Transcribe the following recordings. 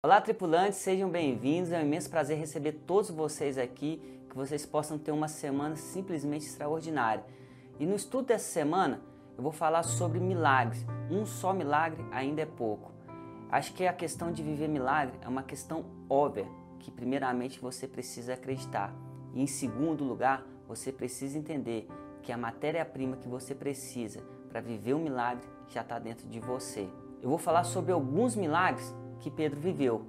Olá, tripulantes, sejam bem-vindos. É um imenso prazer receber todos vocês aqui, que vocês possam ter uma semana simplesmente extraordinária. E no estudo dessa semana, eu vou falar sobre milagres. Um só milagre ainda é pouco. Acho que a questão de viver milagre é uma questão óbvia, que primeiramente você precisa acreditar. E em segundo lugar, você precisa entender que a matéria-prima que você precisa para viver um milagre já está dentro de você. Eu vou falar sobre alguns milagres que Pedro viveu.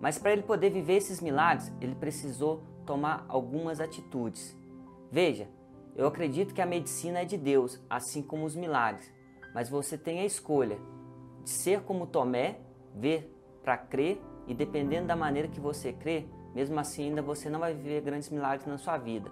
Mas para ele poder viver esses milagres, ele precisou tomar algumas atitudes. Veja, eu acredito que a medicina é de Deus, assim como os milagres. Mas você tem a escolha de ser como Tomé, ver para crer, e dependendo da maneira que você crê, mesmo assim ainda você não vai viver grandes milagres na sua vida.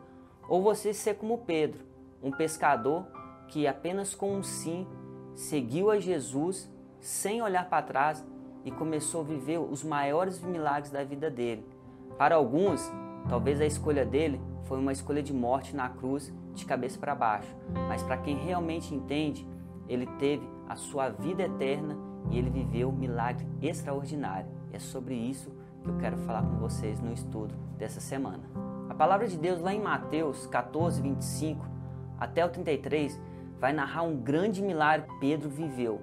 Ou você ser como Pedro, um pescador que apenas com um sim seguiu a Jesus sem olhar para trás e começou a viver os maiores milagres da vida dele. Para alguns, talvez a escolha dele foi uma escolha de morte na cruz, de cabeça para baixo, mas para quem realmente entende, ele teve a sua vida eterna e ele viveu um milagre extraordinário. É sobre isso que eu quero falar com vocês no estudo dessa semana. A palavra de Deus lá em Mateus 14, 25 até o 33 vai narrar um grande milagre que Pedro viveu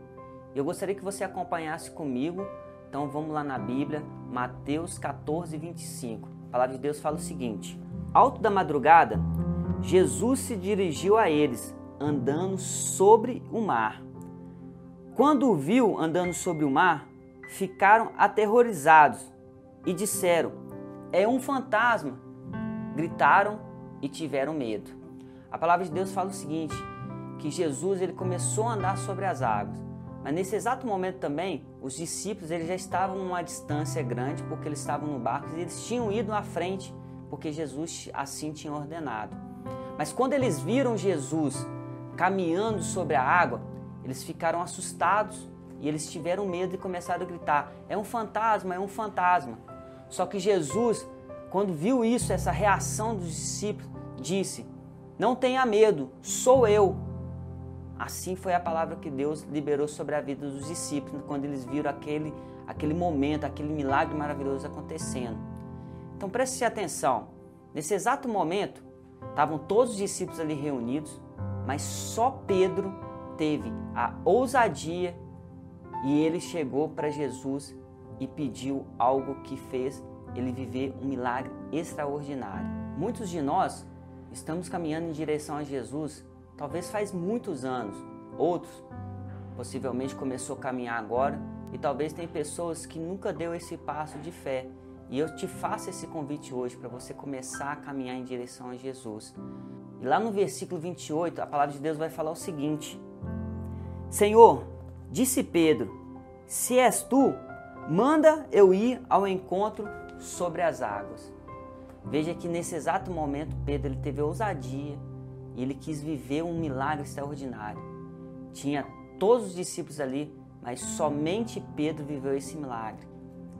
eu gostaria que você acompanhasse comigo. Então vamos lá na Bíblia, Mateus 14, 25. A palavra de Deus fala o seguinte: Alto da madrugada, Jesus se dirigiu a eles, andando sobre o mar. Quando o viu andando sobre o mar, ficaram aterrorizados e disseram: É um fantasma. Gritaram e tiveram medo. A palavra de Deus fala o seguinte: que Jesus ele começou a andar sobre as águas. Mas nesse exato momento também, os discípulos eles já estavam numa distância grande porque eles estavam no barco e eles tinham ido à frente porque Jesus assim tinha ordenado. Mas quando eles viram Jesus caminhando sobre a água, eles ficaram assustados e eles tiveram medo e começaram a gritar: "É um fantasma, é um fantasma". Só que Jesus, quando viu isso, essa reação dos discípulos, disse: "Não tenha medo, sou eu. Assim foi a palavra que Deus liberou sobre a vida dos discípulos quando eles viram aquele, aquele momento, aquele milagre maravilhoso acontecendo. Então preste atenção. Nesse exato momento, estavam todos os discípulos ali reunidos, mas só Pedro teve a ousadia e ele chegou para Jesus e pediu algo que fez ele viver um milagre extraordinário. Muitos de nós estamos caminhando em direção a Jesus talvez faz muitos anos, outros possivelmente começou a caminhar agora e talvez tem pessoas que nunca deu esse passo de fé. E eu te faço esse convite hoje para você começar a caminhar em direção a Jesus. E lá no versículo 28, a palavra de Deus vai falar o seguinte: Senhor, disse Pedro, se és tu, manda eu ir ao encontro sobre as águas. Veja que nesse exato momento Pedro ele teve ousadia e ele quis viver um milagre extraordinário. Tinha todos os discípulos ali, mas somente Pedro viveu esse milagre.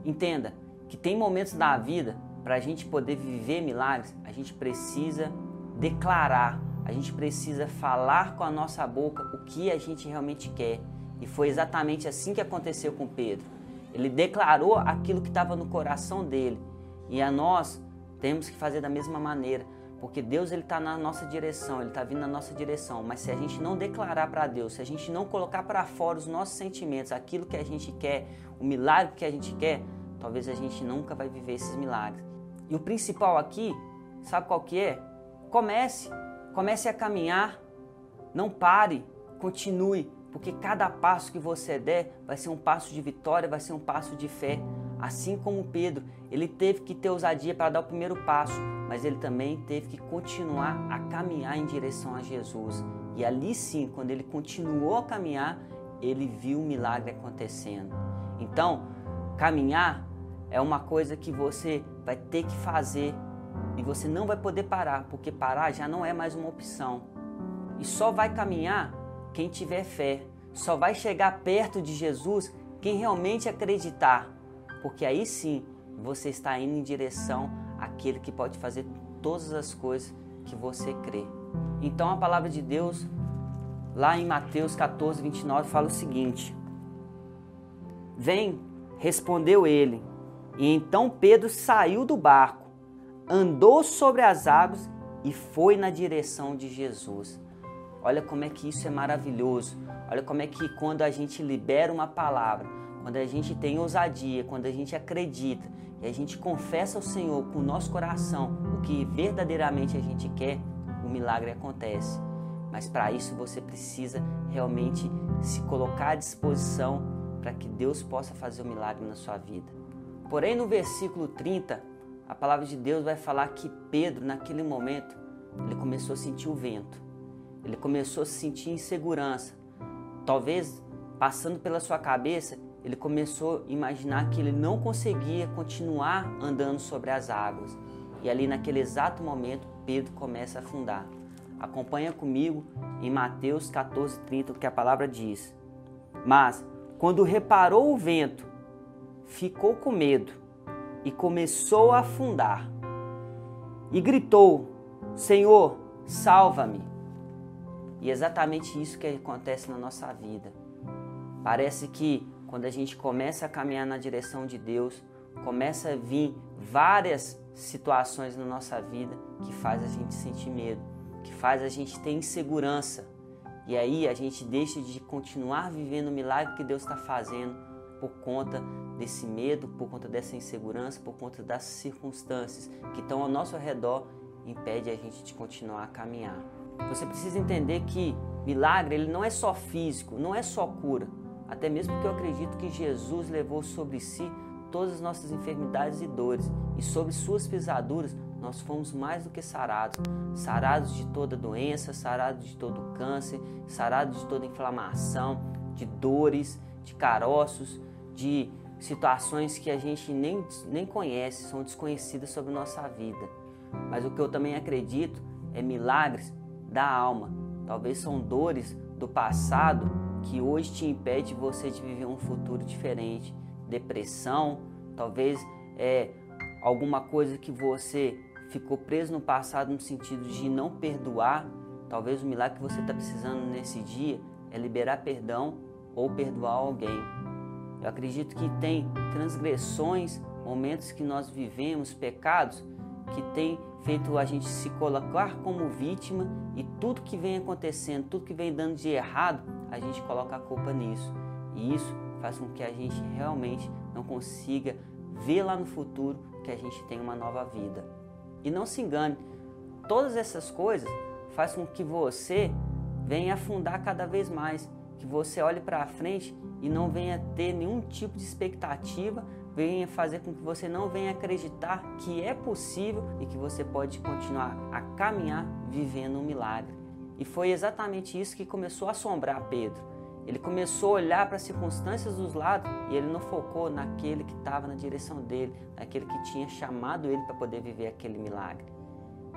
Entenda que tem momentos da vida para a gente poder viver milagres, a gente precisa declarar, a gente precisa falar com a nossa boca o que a gente realmente quer. E foi exatamente assim que aconteceu com Pedro. Ele declarou aquilo que estava no coração dele. E a nós temos que fazer da mesma maneira. Porque Deus ele está na nossa direção, ele está vindo na nossa direção. Mas se a gente não declarar para Deus, se a gente não colocar para fora os nossos sentimentos, aquilo que a gente quer, o milagre que a gente quer, talvez a gente nunca vai viver esses milagres. E o principal aqui, sabe qual que é? Comece, comece a caminhar, não pare, continue, porque cada passo que você der vai ser um passo de vitória, vai ser um passo de fé. Assim como Pedro, ele teve que ter ousadia para dar o primeiro passo, mas ele também teve que continuar a caminhar em direção a Jesus. E ali sim, quando ele continuou a caminhar, ele viu o milagre acontecendo. Então, caminhar é uma coisa que você vai ter que fazer e você não vai poder parar, porque parar já não é mais uma opção. E só vai caminhar quem tiver fé. Só vai chegar perto de Jesus quem realmente acreditar porque aí sim você está indo em direção àquele que pode fazer todas as coisas que você crê. Então a palavra de Deus, lá em Mateus 14, 29, fala o seguinte: Vem, respondeu ele, E então Pedro saiu do barco, andou sobre as águas e foi na direção de Jesus. Olha como é que isso é maravilhoso. Olha como é que quando a gente libera uma palavra, quando a gente tem ousadia, quando a gente acredita e a gente confessa ao Senhor com o nosso coração o que verdadeiramente a gente quer, o milagre acontece. Mas para isso você precisa realmente se colocar à disposição para que Deus possa fazer o milagre na sua vida. Porém, no versículo 30, a palavra de Deus vai falar que Pedro, naquele momento, ele começou a sentir o vento. Ele começou a sentir insegurança. Talvez passando pela sua cabeça, ele começou a imaginar que ele não conseguia continuar andando sobre as águas. E ali naquele exato momento, Pedro começa a afundar. Acompanha comigo em Mateus 14:30, o que a palavra diz. Mas quando reparou o vento, ficou com medo e começou a afundar. E gritou: Senhor, salva-me. E é exatamente isso que acontece na nossa vida. Parece que quando a gente começa a caminhar na direção de Deus, começa a vir várias situações na nossa vida que faz a gente sentir medo, que faz a gente ter insegurança. E aí a gente deixa de continuar vivendo o milagre que Deus está fazendo por conta desse medo, por conta dessa insegurança, por conta das circunstâncias que estão ao nosso redor impede a gente de continuar a caminhar. Você precisa entender que milagre ele não é só físico, não é só cura. Até mesmo porque eu acredito que Jesus levou sobre si todas as nossas enfermidades e dores, e sobre suas pisaduras nós fomos mais do que sarados sarados de toda doença, sarados de todo câncer, sarados de toda inflamação, de dores, de caroços, de situações que a gente nem, nem conhece, são desconhecidas sobre nossa vida. Mas o que eu também acredito é milagres da alma. Talvez são dores do passado que hoje te impede você de viver um futuro diferente. Depressão, talvez é alguma coisa que você ficou preso no passado no sentido de não perdoar. Talvez o milagre que você está precisando nesse dia é liberar perdão ou perdoar alguém. Eu acredito que tem transgressões, momentos que nós vivemos, pecados, que tem feito a gente se colocar como vítima e tudo que vem acontecendo, tudo que vem dando de errado, a gente coloca a culpa nisso. E isso faz com que a gente realmente não consiga ver lá no futuro que a gente tem uma nova vida. E não se engane, todas essas coisas faz com que você venha afundar cada vez mais, que você olhe para frente e não venha ter nenhum tipo de expectativa venha fazer com que você não venha acreditar que é possível e que você pode continuar a caminhar vivendo um milagre. E foi exatamente isso que começou a assombrar Pedro. Ele começou a olhar para as circunstâncias dos lados e ele não focou naquele que estava na direção dele, naquele que tinha chamado ele para poder viver aquele milagre.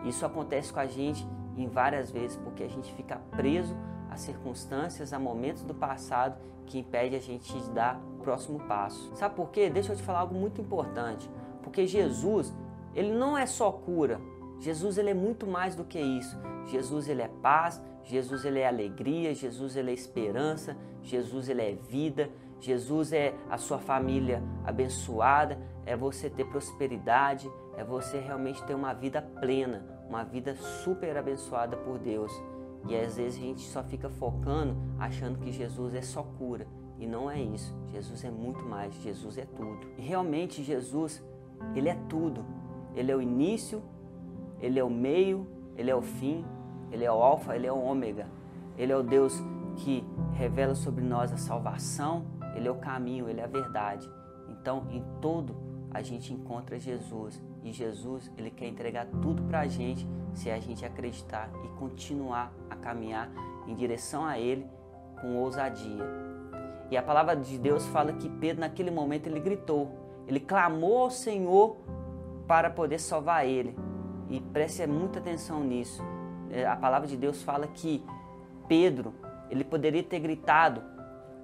Isso acontece com a gente em várias vezes porque a gente fica preso a circunstâncias, a momentos do passado que impede a gente de dar o próximo passo. Sabe por quê? Deixa eu te falar algo muito importante. Porque Jesus, ele não é só cura. Jesus ele é muito mais do que isso. Jesus ele é paz, Jesus ele é alegria, Jesus ele é esperança, Jesus ele é vida, Jesus é a sua família abençoada, é você ter prosperidade, é você realmente ter uma vida plena, uma vida super abençoada por Deus. E às vezes a gente só fica focando achando que Jesus é só cura. E não é isso. Jesus é muito mais. Jesus é tudo. E realmente Jesus, ele é tudo. Ele é o início, ele é o meio, ele é o fim, ele é o alfa, ele é o ômega. Ele é o Deus que revela sobre nós a salvação, ele é o caminho, ele é a verdade. Então, em todo a gente encontra Jesus. E Jesus, ele quer entregar tudo para a gente se a gente acreditar e continuar a caminhar em direção a Ele com ousadia. E a palavra de Deus fala que Pedro, naquele momento, ele gritou, ele clamou ao Senhor para poder salvar ele. E preste muita atenção nisso. É, a palavra de Deus fala que Pedro, ele poderia ter gritado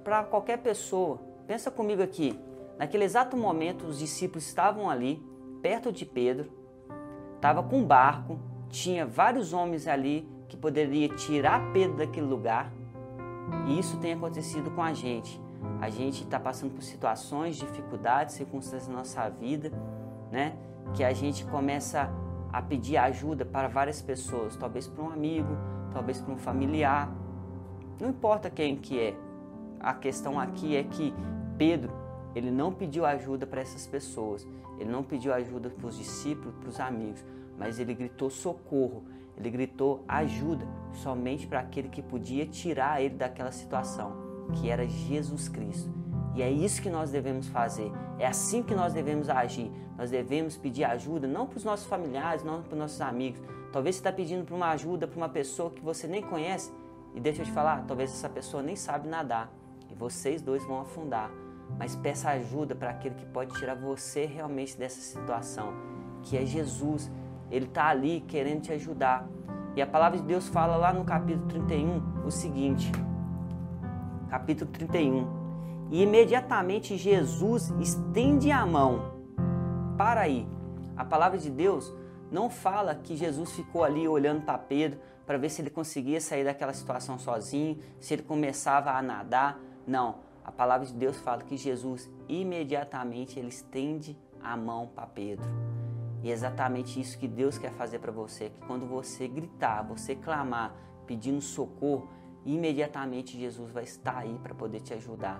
para qualquer pessoa. Pensa comigo aqui. Naquele exato momento, os discípulos estavam ali, perto de Pedro, estava com um barco, tinha vários homens ali que poderia tirar Pedro daquele lugar. E isso tem acontecido com a gente. a gente está passando por situações, dificuldades, circunstâncias na nossa vida, né? Que a gente começa a pedir ajuda para várias pessoas, talvez para um amigo, talvez para um familiar, não importa quem que é. A questão aqui é que Pedro, ele não pediu ajuda para essas pessoas, ele não pediu ajuda para os discípulos, para os amigos, mas ele gritou socorro, ele gritou ajuda somente para aquele que podia tirar ele daquela situação, que era Jesus Cristo. E é isso que nós devemos fazer, é assim que nós devemos agir. Nós devemos pedir ajuda não para os nossos familiares, não para os nossos amigos. Talvez você está pedindo para uma ajuda para uma pessoa que você nem conhece, e deixa eu te falar, talvez essa pessoa nem sabe nadar e vocês dois vão afundar. Mas peça ajuda para aquele que pode tirar você realmente dessa situação, que é Jesus. Ele está ali querendo te ajudar. E a palavra de Deus fala lá no capítulo 31 o seguinte: capítulo 31. E imediatamente Jesus estende a mão. Para aí. A palavra de Deus não fala que Jesus ficou ali olhando para Pedro para ver se ele conseguia sair daquela situação sozinho, se ele começava a nadar. Não, a palavra de Deus fala que Jesus imediatamente ele estende a mão para Pedro. E é exatamente isso que Deus quer fazer para você, que quando você gritar, você clamar, pedindo socorro, imediatamente Jesus vai estar aí para poder te ajudar.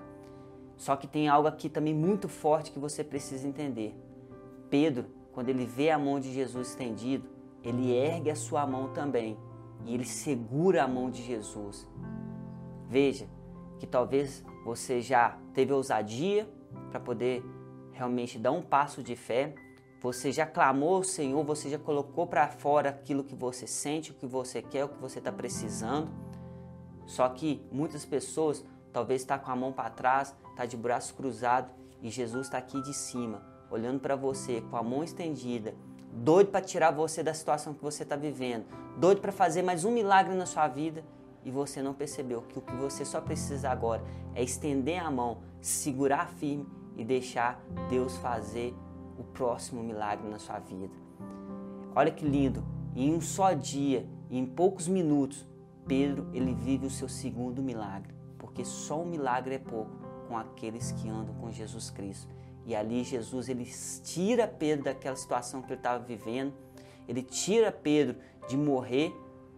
Só que tem algo aqui também muito forte que você precisa entender. Pedro, quando ele vê a mão de Jesus estendido, ele ergue a sua mão também e ele segura a mão de Jesus. Veja que talvez você já teve ousadia para poder realmente dar um passo de fé, você já clamou ao Senhor, você já colocou para fora aquilo que você sente, o que você quer, o que você está precisando. Só que muitas pessoas talvez está com a mão para trás, está de braço cruzado e Jesus está aqui de cima olhando para você com a mão estendida, doido para tirar você da situação que você está vivendo, doido para fazer mais um milagre na sua vida e você não percebeu que o que você só precisa agora é estender a mão, segurar firme e deixar Deus fazer o próximo milagre na sua vida. Olha que lindo! Em um só dia, em poucos minutos, Pedro ele vive o seu segundo milagre, porque só um milagre é pouco com aqueles que andam com Jesus Cristo. E ali Jesus ele tira Pedro daquela situação que ele estava vivendo, ele tira Pedro de morrer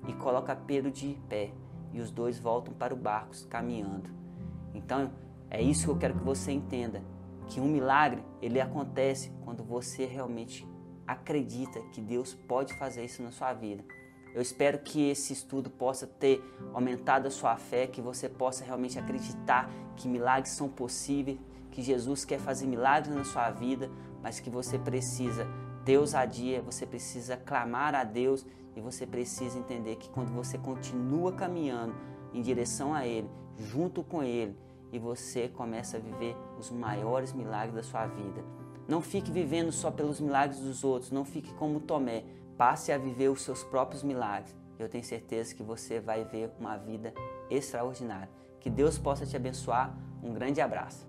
e coloca Pedro de pé. E os dois voltam para o barco caminhando. Então é isso que eu quero que você entenda, que um milagre ele acontece quando você realmente acredita que Deus pode fazer isso na sua vida. Eu espero que esse estudo possa ter aumentado a sua fé, que você possa realmente acreditar que milagres são possíveis, que Jesus quer fazer milagres na sua vida, mas que você precisa ter ousadia, você precisa clamar a Deus e você precisa entender que quando você continua caminhando em direção a Ele, junto com Ele, e você começa a viver os maiores milagres da sua vida. Não fique vivendo só pelos milagres dos outros, não fique como Tomé. Passe a viver os seus próprios milagres. Eu tenho certeza que você vai ver uma vida extraordinária. Que Deus possa te abençoar. Um grande abraço.